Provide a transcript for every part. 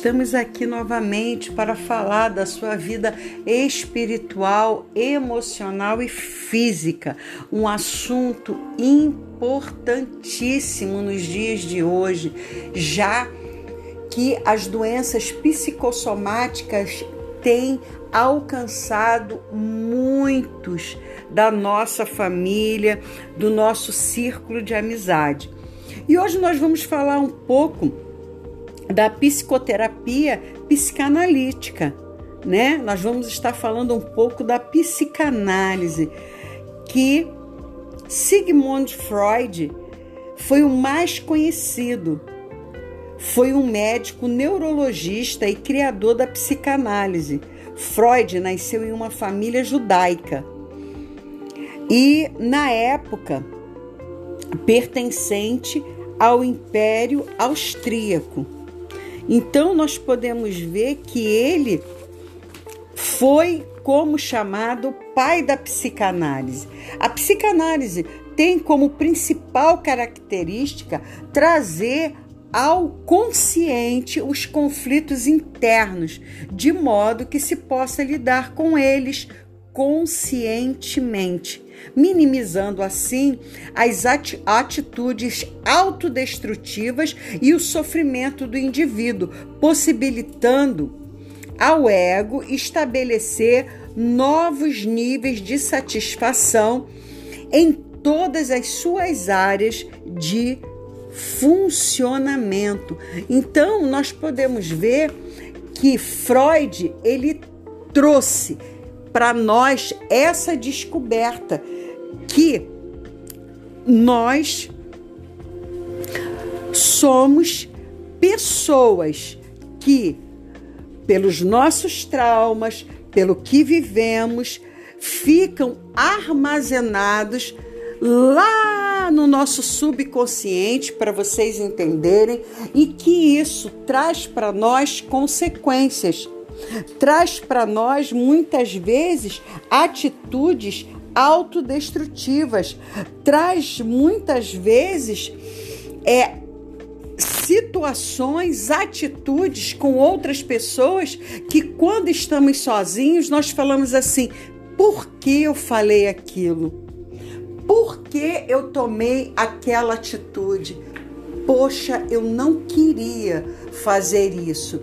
Estamos aqui novamente para falar da sua vida espiritual, emocional e física, um assunto importantíssimo nos dias de hoje, já que as doenças psicossomáticas têm alcançado muitos da nossa família, do nosso círculo de amizade. E hoje nós vamos falar um pouco da psicoterapia psicanalítica, né? Nós vamos estar falando um pouco da psicanálise, que Sigmund Freud foi o mais conhecido. Foi um médico neurologista e criador da psicanálise. Freud nasceu em uma família judaica e, na época, pertencente ao Império Austríaco. Então nós podemos ver que ele foi como chamado pai da psicanálise. A psicanálise tem como principal característica trazer ao consciente os conflitos internos, de modo que se possa lidar com eles conscientemente, minimizando assim as atitudes autodestrutivas e o sofrimento do indivíduo, possibilitando ao ego estabelecer novos níveis de satisfação em todas as suas áreas de funcionamento. Então, nós podemos ver que Freud ele trouxe para nós essa descoberta que nós somos pessoas que, pelos nossos traumas, pelo que vivemos, ficam armazenados lá no nosso subconsciente, para vocês entenderem, e que isso traz para nós consequências traz para nós muitas vezes atitudes autodestrutivas, traz muitas vezes é, situações, atitudes com outras pessoas que quando estamos sozinhos nós falamos assim: por que eu falei aquilo? Por que eu tomei aquela atitude? Poxa, eu não queria fazer isso.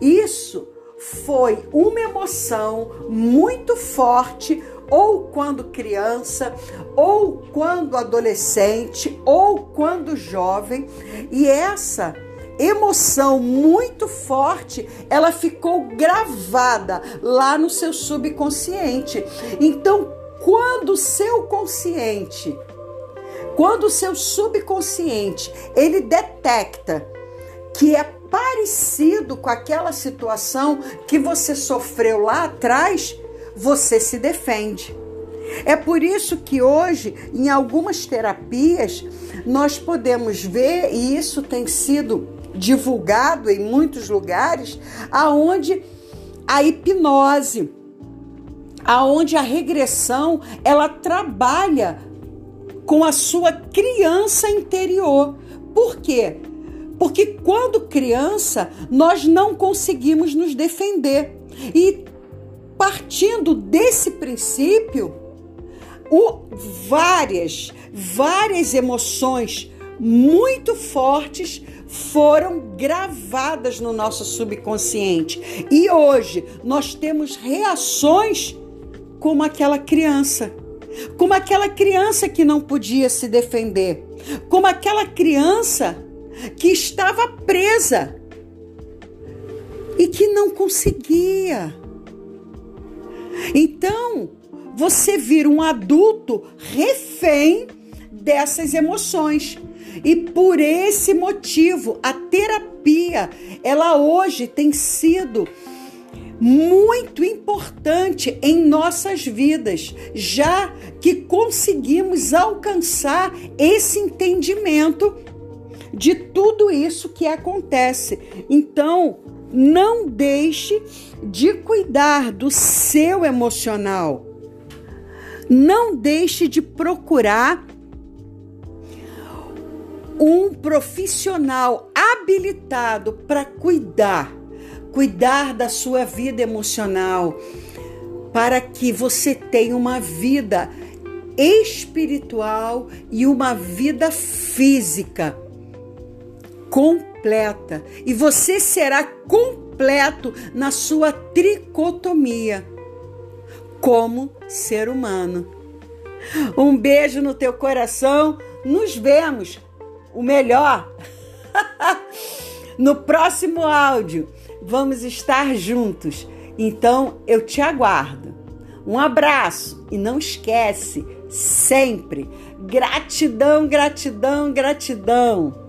Isso foi uma emoção muito forte, ou quando criança, ou quando adolescente, ou quando jovem, e essa emoção muito forte, ela ficou gravada lá no seu subconsciente. Então, quando o seu consciente, quando o seu subconsciente, ele detecta que é parecido com aquela situação que você sofreu lá atrás, você se defende. É por isso que hoje, em algumas terapias, nós podemos ver, e isso tem sido divulgado em muitos lugares, aonde a hipnose, aonde a regressão, ela trabalha com a sua criança interior. Por quê? Porque quando criança, nós não conseguimos nos defender. E partindo desse princípio, o, várias, várias emoções muito fortes foram gravadas no nosso subconsciente. E hoje nós temos reações como aquela criança. Como aquela criança que não podia se defender. Como aquela criança que estava presa e que não conseguia. Então, você vira um adulto refém dessas emoções. E por esse motivo, a terapia, ela hoje tem sido muito importante em nossas vidas, já que conseguimos alcançar esse entendimento de tudo isso que acontece. Então, não deixe de cuidar do seu emocional. Não deixe de procurar um profissional habilitado para cuidar cuidar da sua vida emocional, para que você tenha uma vida espiritual e uma vida física completa. E você será completo na sua tricotomia como ser humano. Um beijo no teu coração. Nos vemos. O melhor. no próximo áudio. Vamos estar juntos. Então eu te aguardo. Um abraço e não esquece sempre gratidão, gratidão, gratidão.